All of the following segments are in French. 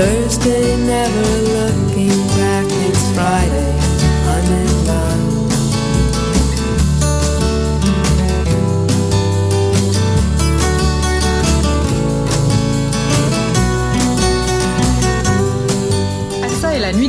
Thursday, never looking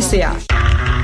ICA.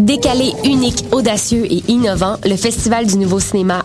Décalé, unique, audacieux et innovant, le Festival du Nouveau Cinéma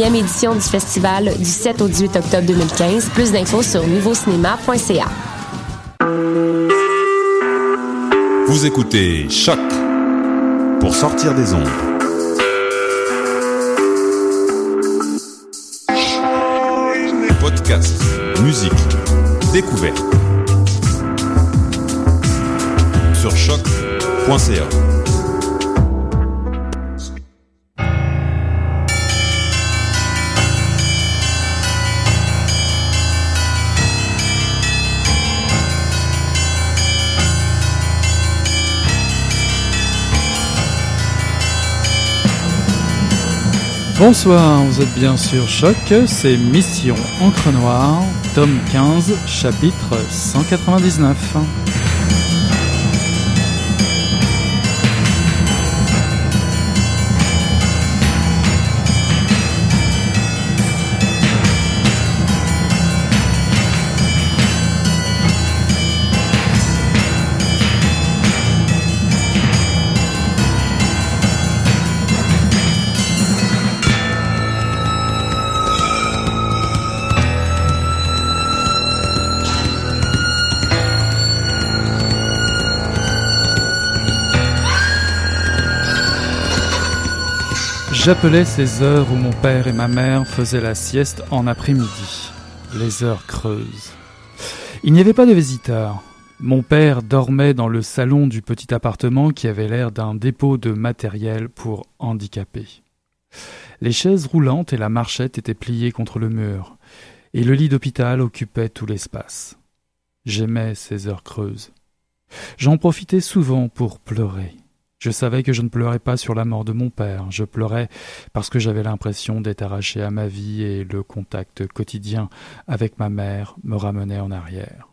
édition du festival du 7 au 18 octobre 2015. Plus d'infos sur nouveaucinéma.ca. Vous écoutez Choc pour sortir des ondes. Podcast, musique, découverte. Sur choc.ca. Bonsoir, vous êtes bien sûr Choc, c'est Mission Encre Noire, tome 15, chapitre 199. J'appelais ces heures où mon père et ma mère faisaient la sieste en après-midi, les heures creuses. Il n'y avait pas de visiteurs. Mon père dormait dans le salon du petit appartement qui avait l'air d'un dépôt de matériel pour handicapés. Les chaises roulantes et la marchette étaient pliées contre le mur, et le lit d'hôpital occupait tout l'espace. J'aimais ces heures creuses. J'en profitais souvent pour pleurer. Je savais que je ne pleurais pas sur la mort de mon père, je pleurais parce que j'avais l'impression d'être arraché à ma vie et le contact quotidien avec ma mère me ramenait en arrière.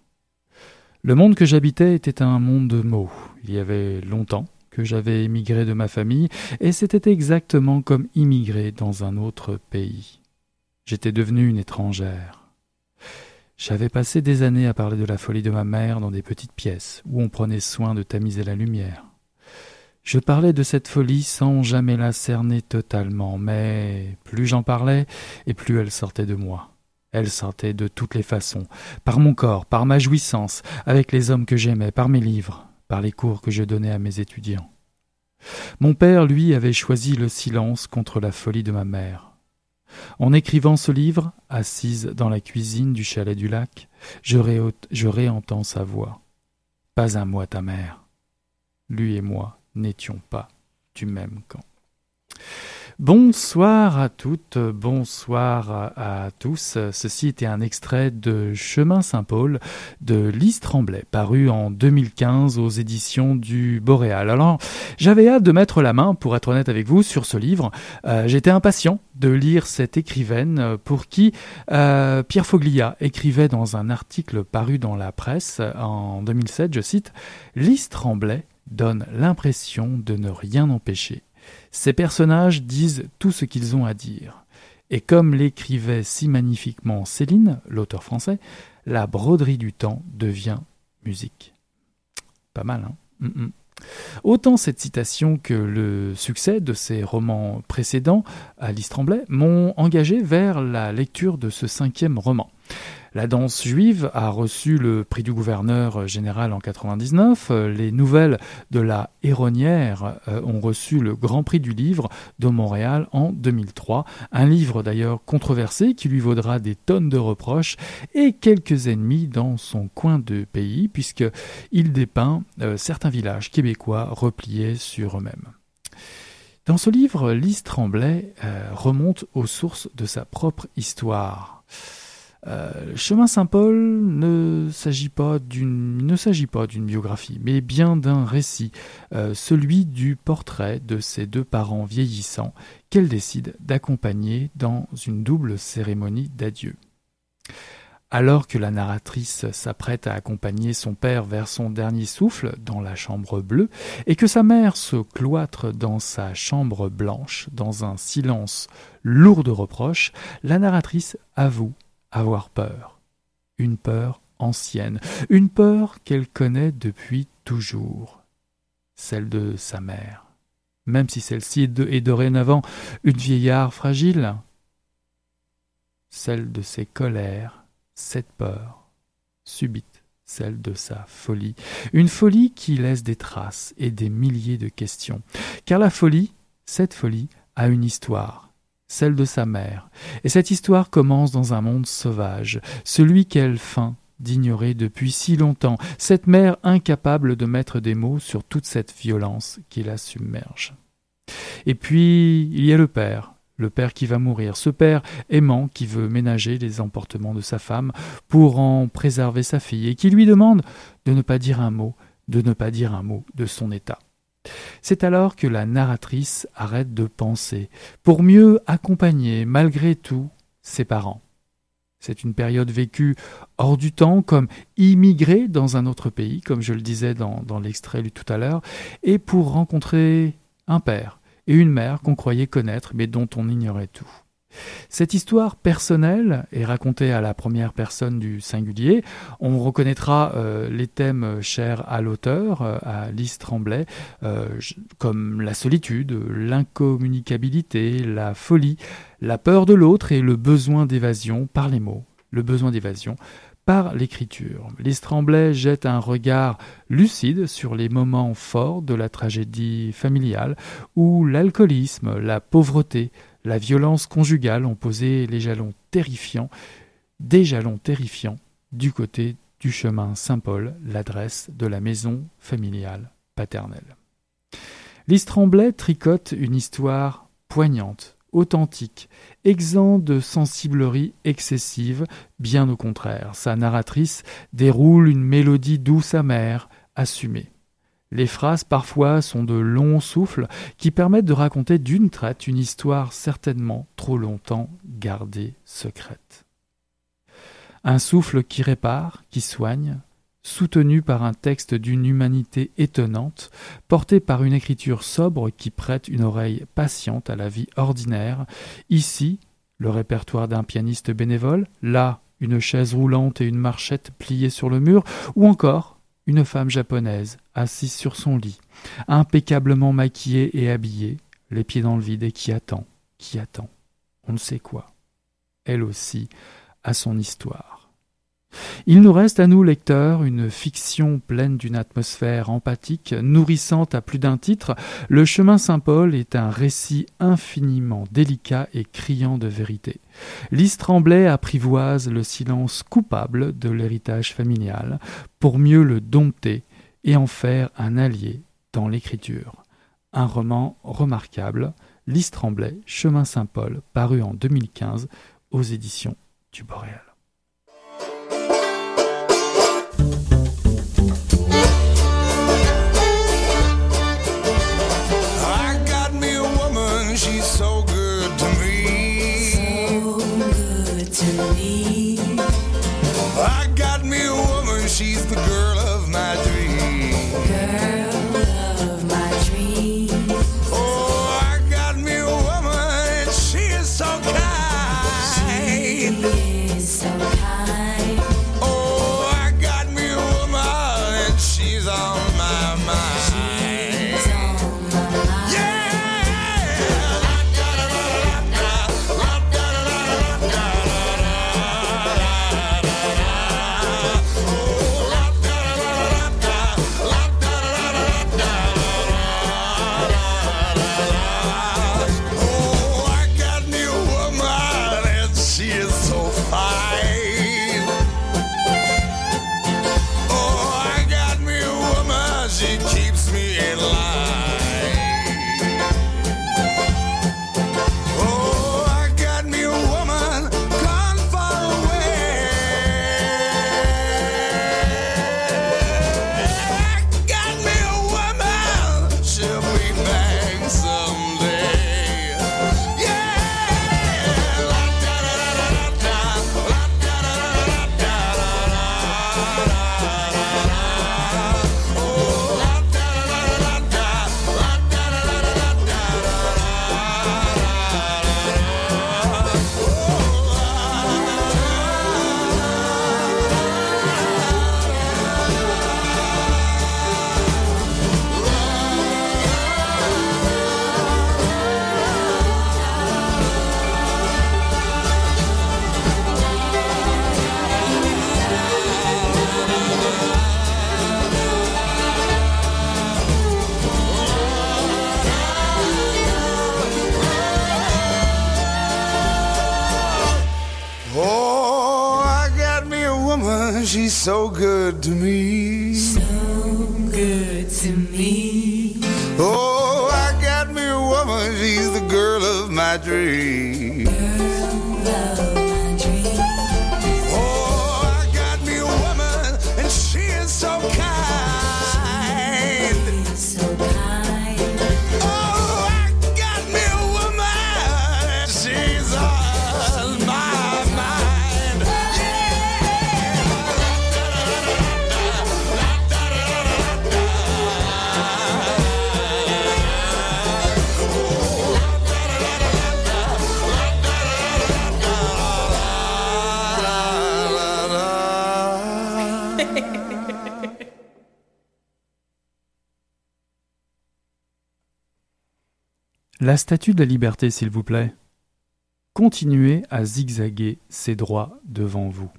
Le monde que j'habitais était un monde de mots. Il y avait longtemps que j'avais émigré de ma famille, et c'était exactement comme immigrer dans un autre pays. J'étais devenue une étrangère. J'avais passé des années à parler de la folie de ma mère dans des petites pièces où on prenait soin de tamiser la lumière. Je parlais de cette folie sans jamais la cerner totalement, mais plus j'en parlais, et plus elle sortait de moi. Elle sortait de toutes les façons, par mon corps, par ma jouissance, avec les hommes que j'aimais, par mes livres, par les cours que je donnais à mes étudiants. Mon père, lui, avait choisi le silence contre la folie de ma mère. En écrivant ce livre, assise dans la cuisine du chalet du lac, je, réentends sa voix. Pas un mot à ta mère. Lui et moi, n'étions pas du même camp. Bonsoir à toutes, bonsoir à, tous. Ceci était un extrait de Chemin Saint-Paul de Lise Tremblay, paru en 2015 aux éditions du Boréal. Alors, j'avais hâte de mettre la main, pour être honnête avec vous, sur ce livre. Euh, j'étais impatient de lire cette écrivaine pour qui euh, Pierre Foglia écrivait dans un article paru dans la presse en 2007, je cite, Lise Tremblay donne l'impression de ne rien empêcher. Ces personnages disent tout ce qu'ils ont à dire. Et comme l'écrivait si magnifiquement Céline, l'auteur français, la broderie du temps devient musique. Pas mal, hein mm, mm. Autant cette citation que le succès de ses romans précédents, Alice Tremblay, m'ont engagé vers la lecture de ce cinquième roman. La danse juive a reçu le prix du gouverneur général en 99. Les nouvelles de la Héronnière euh, ont reçu le grand prix du livre de Montréal en 2003. Un livre d'ailleurs controversé qui lui vaudra des tonnes de reproches et quelques ennemis dans son coin de pays puisqu'il dépeint euh, certains villages québécois repliés sur eux-mêmes. Dans ce livre, Lise Tremblay euh, remonte aux sources de sa propre histoire. Euh, chemin Saint-Paul ne s'agit pas d'une ne s'agit pas d'une biographie, mais bien d'un récit, euh, celui du portrait de ses deux parents vieillissants qu'elle décide d'accompagner dans une double cérémonie d'adieu. Alors que la narratrice s'apprête à accompagner son père vers son dernier souffle dans la chambre bleue, et que sa mère se cloître dans sa chambre blanche, dans un silence lourd de reproches, la narratrice avoue avoir peur. Une peur ancienne, une peur qu'elle connaît depuis toujours, celle de sa mère, même si celle-ci est dorénavant une vieillard fragile, celle de ses colères, cette peur subite, celle de sa folie, une folie qui laisse des traces et des milliers de questions, car la folie, cette folie, a une histoire, celle de sa mère. Et cette histoire commence dans un monde sauvage, celui qu'elle feint d'ignorer depuis si longtemps, cette mère incapable de mettre des mots sur toute cette violence qui la submerge. Et puis il y a le père, le père qui va mourir, ce père aimant qui veut ménager les emportements de sa femme pour en préserver sa fille, et qui lui demande de ne pas dire un mot, de ne pas dire un mot de son état. C'est alors que la narratrice arrête de penser, pour mieux accompagner malgré tout ses parents. C'est une période vécue hors du temps, comme immigrée dans un autre pays, comme je le disais dans, dans l'extrait lu tout à l'heure, et pour rencontrer un père et une mère qu'on croyait connaître mais dont on ignorait tout. Cette histoire personnelle est racontée à la première personne du singulier. On reconnaîtra euh, les thèmes chers à l'auteur, euh, à Lise Tremblay, euh, comme la solitude, l'incommunicabilité, la folie, la peur de l'autre et le besoin d'évasion par les mots, le besoin d'évasion par l'écriture. Lise Tremblay jette un regard lucide sur les moments forts de la tragédie familiale où l'alcoolisme, la pauvreté, la violence conjugale ont posé les jalons terrifiants, des jalons terrifiants du côté du chemin Saint-Paul, l'adresse de la maison familiale paternelle. Lise Tremblay tricote une histoire poignante, authentique, exempt de sensiblerie excessive, bien au contraire. Sa narratrice déroule une mélodie douce amère, assumée. Les phrases parfois sont de longs souffles qui permettent de raconter d'une traite une histoire certainement trop longtemps gardée secrète. Un souffle qui répare, qui soigne, soutenu par un texte d'une humanité étonnante, porté par une écriture sobre qui prête une oreille patiente à la vie ordinaire, ici le répertoire d'un pianiste bénévole, là une chaise roulante et une marchette pliée sur le mur, ou encore une femme japonaise, assise sur son lit, impeccablement maquillée et habillée, les pieds dans le vide, et qui attend, qui attend, on ne sait quoi. Elle aussi a son histoire. Il nous reste à nous, lecteurs, une fiction pleine d'une atmosphère empathique, nourrissante à plus d'un titre. Le chemin Saint-Paul est un récit infiniment délicat et criant de vérité. Lise Tremblay apprivoise le silence coupable de l'héritage familial pour mieux le dompter et en faire un allié dans l'écriture. Un roman remarquable, Lys Tremblay, Chemin Saint-Paul, paru en 2015 aux éditions du Boréal. My dreams. La statue de la liberté, s'il vous plaît. Continuez à zigzaguer ses droits devant vous.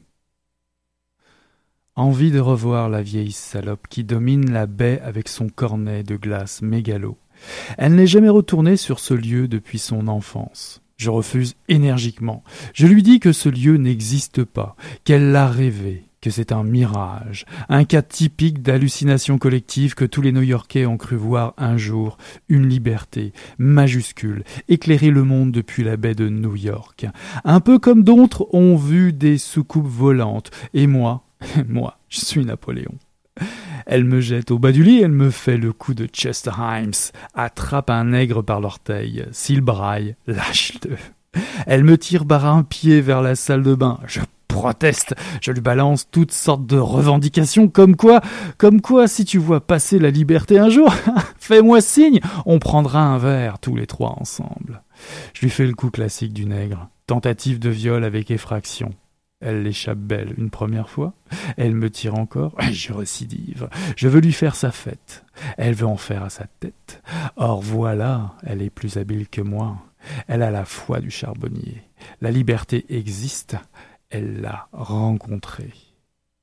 Envie de revoir la vieille salope qui domine la baie avec son cornet de glace mégalo. Elle n'est jamais retournée sur ce lieu depuis son enfance. Je refuse énergiquement. Je lui dis que ce lieu n'existe pas, qu'elle l'a rêvé, que c'est un mirage, un cas typique d'hallucination collective que tous les New-Yorkais ont cru voir un jour, une liberté majuscule, éclairer le monde depuis la baie de New York. Un peu comme d'autres ont vu des soucoupes volantes, et moi, moi, je suis Napoléon. Elle me jette au bas du lit, elle me fait le coup de Chester Himes, attrape un nègre par l'orteil, s'il braille, lâche-le. Elle me tire par un pied vers la salle de bain. Je je lui balance toutes sortes de revendications comme quoi, comme quoi si tu vois passer la liberté un jour, fais-moi signe, on prendra un verre tous les trois ensemble. Je lui fais le coup classique du nègre, tentative de viol avec effraction. Elle l'échappe belle une première fois, elle me tire encore, je récidive, je veux lui faire sa fête, elle veut en faire à sa tête. Or voilà, elle est plus habile que moi, elle a la foi du charbonnier, la liberté existe, elle l'a rencontrée.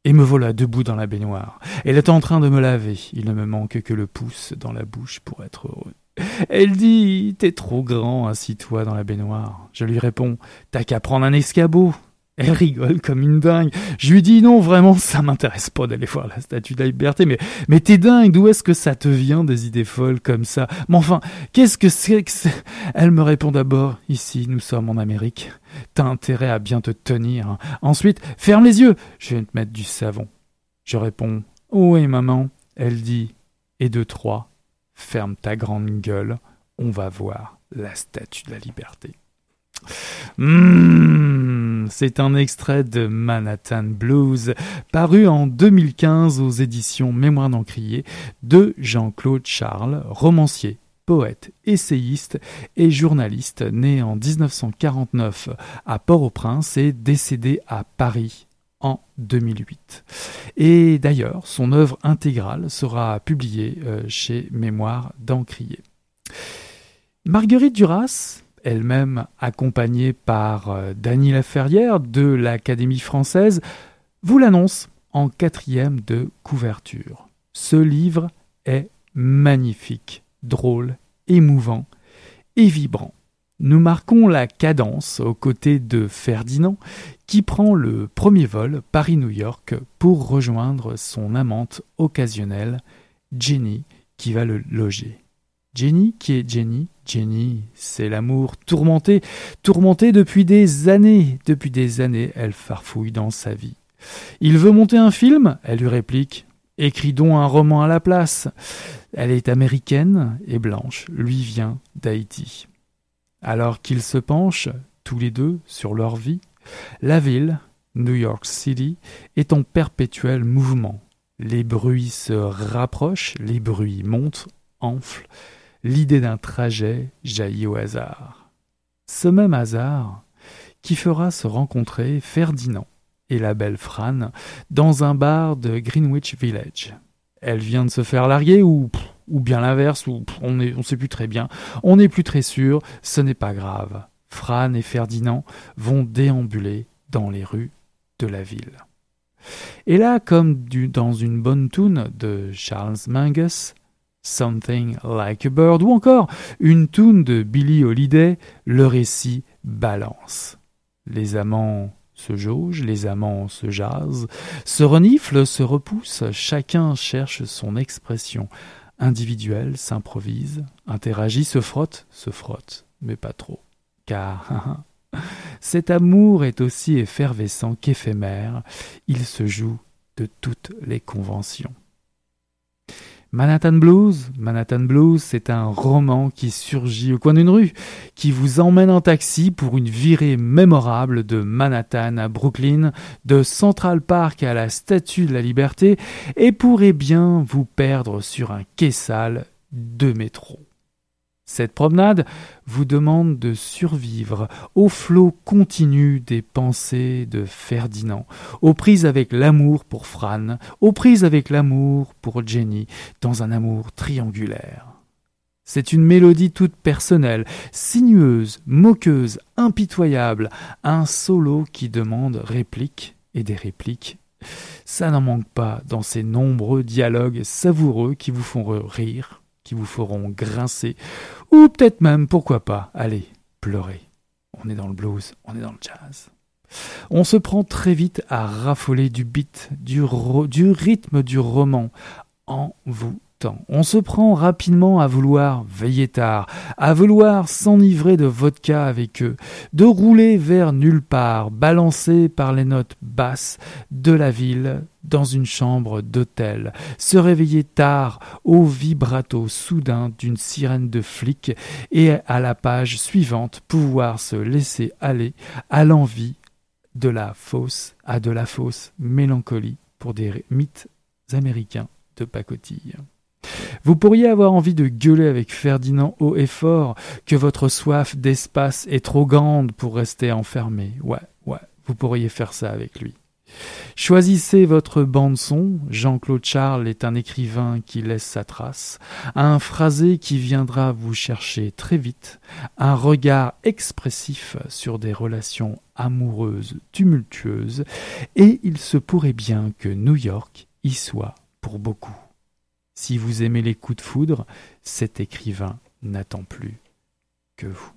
Et me voilà debout dans la baignoire. Elle est en train de me laver. Il ne me manque que le pouce dans la bouche pour être heureux. Elle dit T'es trop grand, assis-toi dans la baignoire. Je lui réponds T'as qu'à prendre un escabeau. Elle rigole comme une dingue. Je lui dis non, vraiment, ça m'intéresse pas d'aller voir la statue de la liberté, mais, mais t'es dingue, d'où est-ce que ça te vient des idées folles comme ça? Mais enfin, qu'est-ce que c'est que c'est? Elle me répond d'abord, ici, nous sommes en Amérique. T'as intérêt à bien te tenir. hein. Ensuite, ferme les yeux, je vais te mettre du savon. Je réponds, oui, maman. Elle dit, et de trois, ferme ta grande gueule, on va voir la statue de la liberté. Mmh, c'est un extrait de Manhattan Blues, paru en 2015 aux éditions Mémoire d'Encrier de Jean-Claude Charles, romancier, poète, essayiste et journaliste, né en 1949 à Port-au-Prince et décédé à Paris en 2008. Et d'ailleurs, son œuvre intégrale sera publiée euh, chez Mémoire d'Encrier. Marguerite Duras, elle-même accompagnée par euh, Dany Laferrière de l'Académie française, vous l'annonce en quatrième de couverture. Ce livre est magnifique, drôle, émouvant et vibrant. Nous marquons la cadence aux côtés de Ferdinand qui prend le premier vol Paris-New York pour rejoindre son amante occasionnelle, Jenny, qui va le loger. Jenny, qui est Jenny Jenny, c'est l'amour tourmenté, tourmenté depuis des années. Depuis des années, elle farfouille dans sa vie. Il veut monter un film Elle lui réplique Écris donc un roman à la place. Elle est américaine et blanche, lui vient d'Haïti. Alors qu'ils se penchent, tous les deux, sur leur vie, la ville, New York City, est en perpétuel mouvement. Les bruits se rapprochent, les bruits montent, enflent. L'idée d'un trajet jaillit au hasard. Ce même hasard qui fera se rencontrer Ferdinand et la belle Fran dans un bar de Greenwich Village. Elle vient de se faire larguer ou, bien l'inverse, ou on ne on sait plus très bien. On n'est plus très sûr, ce n'est pas grave. Fran et Ferdinand vont déambuler dans les rues de la ville. Et là, comme dans une bonne tune de Charles Mingus, Something Like a Bird, ou encore une tune de Billie Holiday, le récit balance. Les amants se jaugent, les amants se jasent, se reniflent, se repoussent, chacun cherche son expression individuelle, s'improvise, interagit, se frotte, se frotte, mais pas trop. Car cet amour est aussi effervescent qu'éphémère, il se joue de toutes les conventions. Manhattan Blues, Manhattan Blues, c'est un roman qui surgit au coin d'une rue, qui vous emmène en taxi pour une virée mémorable de Manhattan à Brooklyn, de Central Park à la Statue de la Liberté, et pourrait bien vous perdre sur un quai sale de métro. Cette promenade vous demande de survivre au flot continu des pensées de Ferdinand, aux prises avec l'amour pour Fran, aux prises avec l'amour pour Jenny, dans un amour triangulaire. C'est une mélodie toute personnelle, sinueuse, moqueuse, impitoyable, un solo qui demande répliques et des répliques. Ça n'en manque pas dans ces nombreux dialogues savoureux qui vous font rire, qui vous feront grincer, ou peut-être même, pourquoi pas, allez, pleurer. On est dans le blues, on est dans le jazz. On se prend très vite à raffoler du beat, du, rythme du roman, en vous On se prend rapidement à vouloir veiller tard, à vouloir s'enivrer de vodka avec eux, de rouler vers nulle part, balancé par les notes basses de la ville dans une chambre d'hôtel, se réveiller tard au vibrato soudain d'une sirène de flic et à la page suivante pouvoir se laisser aller à l'envie de la fausse à de la fausse mélancolie pour des mythes américains de pacotille. Vous pourriez avoir envie de gueuler avec Ferdinand haut et fort que votre soif d'espace est trop grande pour rester enfermé. Ouais, ouais, vous pourriez faire ça avec lui. Choisissez votre bande-son. Jean-Claude Charles est un écrivain qui laisse sa trace, un phrasé qui viendra vous chercher très vite, un regard expressif sur des relations amoureuses tumultueuses, et il se pourrait bien que New York y soit pour beaucoup. Si vous aimez les coups de foudre, cet écrivain n'attend plus que vous.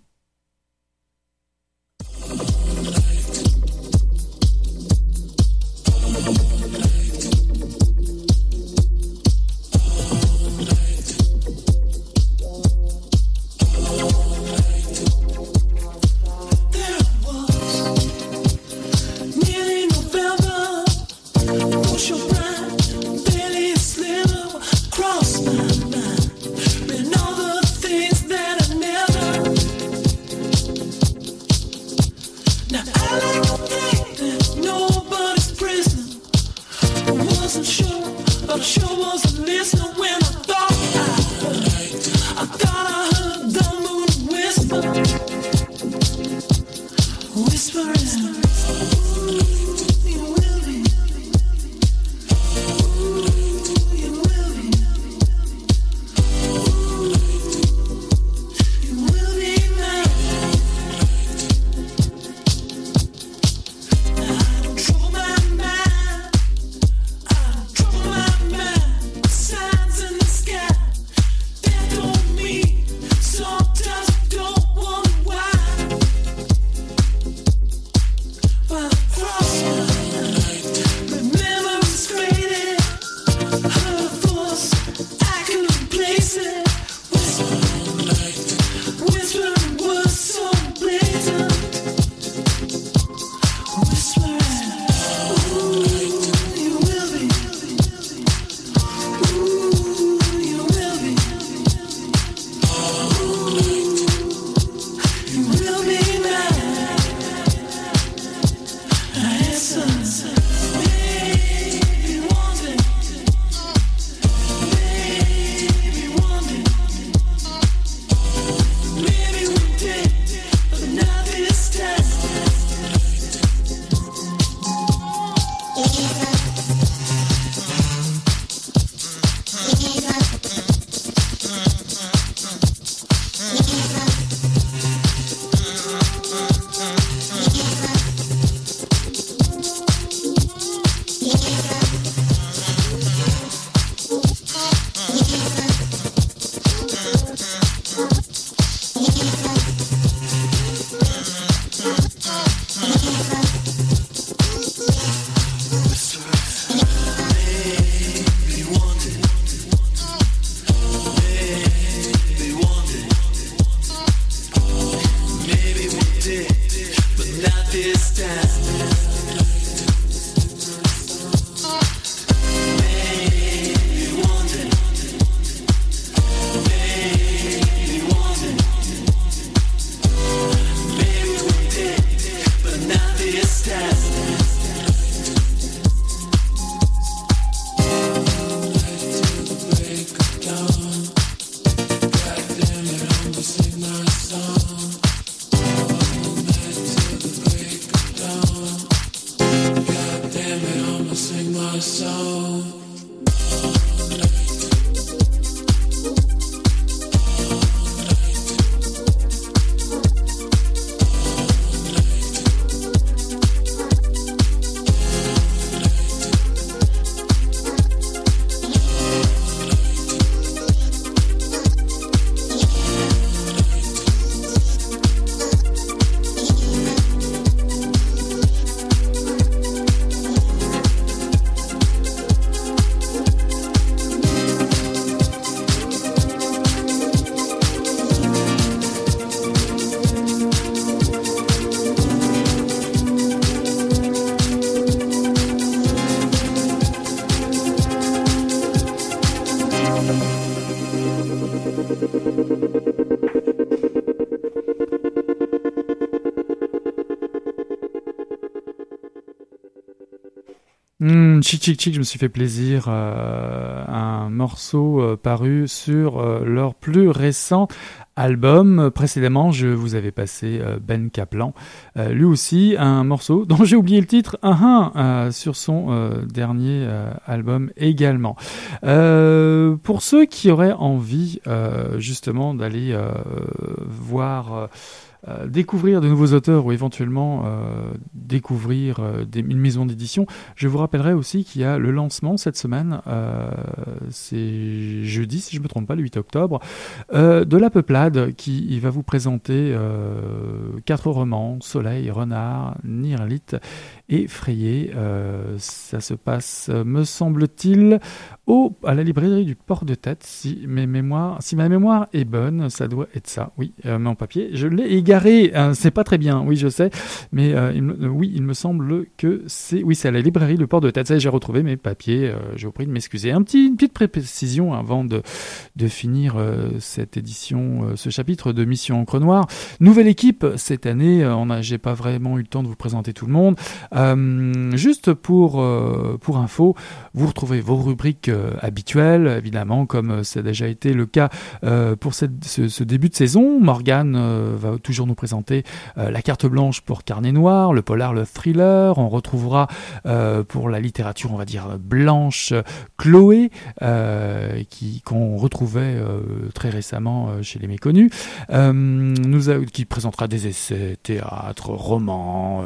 Hmm, chic chic chic, je me suis fait plaisir. euh, un morceau euh, paru sur euh, leur plus récent album. Précédemment, je vous avais passé Ben Kaplan. Lui aussi, un morceau dont j'ai oublié le titre, sur son dernier album également. Pour ceux qui auraient envie justement d'aller voir... euh, découvrir de nouveaux auteurs ou éventuellement euh, découvrir euh, une maison d'édition, je vous rappellerai aussi qu'il y a le lancement cette semaine, c'est jeudi si je ne me trompe pas, le 8 octobre, de La Peuplade qui va vous présenter quatre romans, Soleil, Renard, Nirlit effrayé. Euh, ça se passe, euh, me semble-t-il, au, à la librairie du Port de Tête. Si, mes mémoires, si ma mémoire est bonne, ça doit être ça. Oui, euh, mon papier. Je l'ai égaré. hein, c'est pas très bien, oui, je sais. Mais euh, euh, oui, il me semble que c'est. Oui, c'est à la librairie Le Port de Tête. Ça, j'ai retrouvé mes papiers. euh, j'ai au prix de m'excuser. Un petit, une petite précision avant de, de finir euh, cette édition, euh, ce chapitre de Mission Encre Noire. Nouvelle équipe cette année. euh, on j'ai pas vraiment eu le temps de vous présenter tout le monde. Euh, juste pour euh, pour info, vous retrouvez vos rubriques euh, habituelles, évidemment, comme ça a déjà été le cas pour ce, début de saison. Morgane va toujours nous présenter la carte blanche pour Carnet Noir, le polar, le thriller. On retrouvera pour la littérature, on va dire blanche, Chloé, qui qu'on retrouvait très récemment chez les Méconnus, qui présentera des essais, théâtre, romans,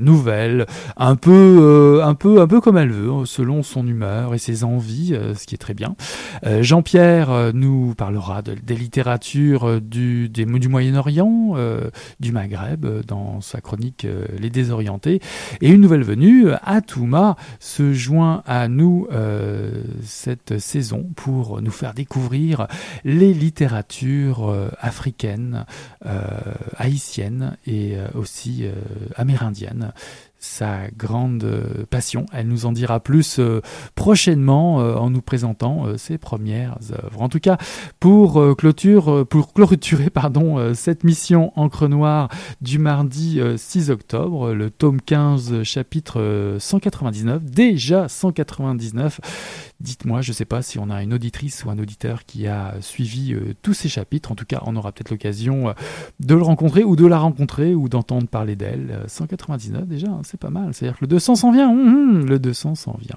nouvelles, un peu, euh, un peu, un peu comme elle veut, selon son humeur et ses envies, euh, ce qui est très bien. Euh, Jean-Pierre nous parlera de- des littératures du, Moyen-Orient, du Maghreb, dans sa chronique Les Désorientés. Et une nouvelle venue, Atouma, se joint à nous cette saison pour nous faire découvrir les littératures africaines, haïtiennes et aussi amérindiennes. Sa grande euh, passion. Elle nous en dira plus euh, prochainement euh, en nous présentant ses premières œuvres. En tout cas, pour clôture, pour clôturer pardon cette mission Encre Noire du mardi euh, 6 octobre, le tome 15, chapitre euh, 199, déjà 199. Dites-moi, je ne sais pas si on a une auditrice ou un auditeur qui a suivi euh, tous ces chapitres. En tout cas, on aura peut-être l'occasion euh, de le rencontrer ou de la rencontrer ou d'entendre parler d'elle. Euh, 199 déjà, hein, c'est pas mal. C'est-à-dire que le 200 s'en vient. Hum, hum, le 200 s'en vient.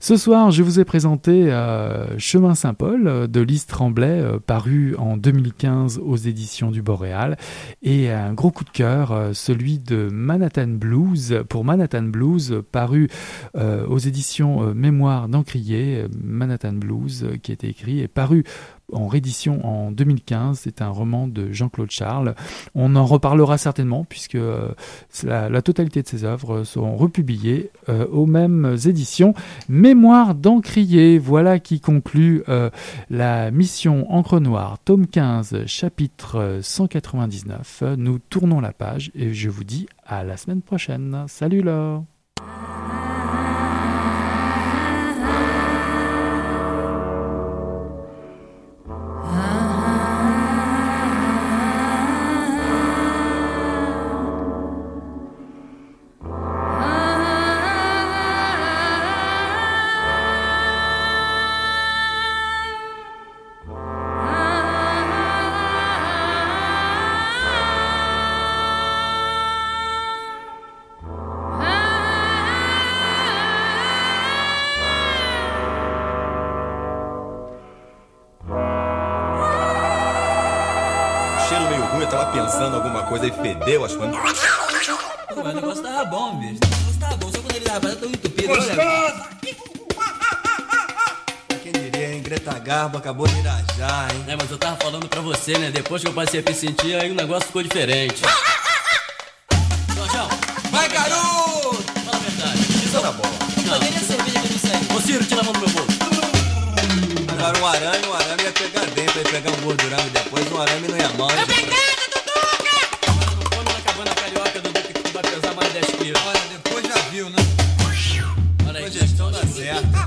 Ce soir, je vous ai présenté euh, Chemin Saint-Paul euh, de Lise Tremblay, euh, paru en 2015 aux éditions du Boréal. Et un gros coup de cœur, euh, celui de Manhattan Blues, pour Manhattan Blues, euh, paru euh, aux éditions euh, Mémoire d'Encrier, Manhattan Blues, euh, qui a été écrit et paru en réédition en 2015. C'est un roman de Jean-Claude Charles. On en reparlera certainement puisque euh, la, totalité de ses œuvres seront republiées euh, aux mêmes éditions. Mémoire d'Encrier, voilà qui conclut la mission Encre Noire, tome 15, chapitre euh, 199. Nous tournons la page et je vous dis à la semaine prochaine. Salut là coisa e fedeu as coisas. Mas o negócio tava bom, bicho. O negócio tava bom, só quando ele tava tão entupido. Olha, Quem diria, hein? Greta Garbo acabou de irajar, hein? É, mas eu tava falando pra você, né? Depois que eu passei a me sentir, aí o negócio ficou diferente. Jorjão, Vai, garoto! fala a verdade. Isso na bola. Não. Cadê a cerveja que eu não sei? Ô, Ciro, tira a mão do meu bolso. Agora um arame, um arame ia pegar dentro, ia pegar um gordurão e depois um arame não ia mal. Chegou na carioca do Duque, vai pesar mais 10 quilos. Olha, depois já viu, né? Olha aí, gestão da certo.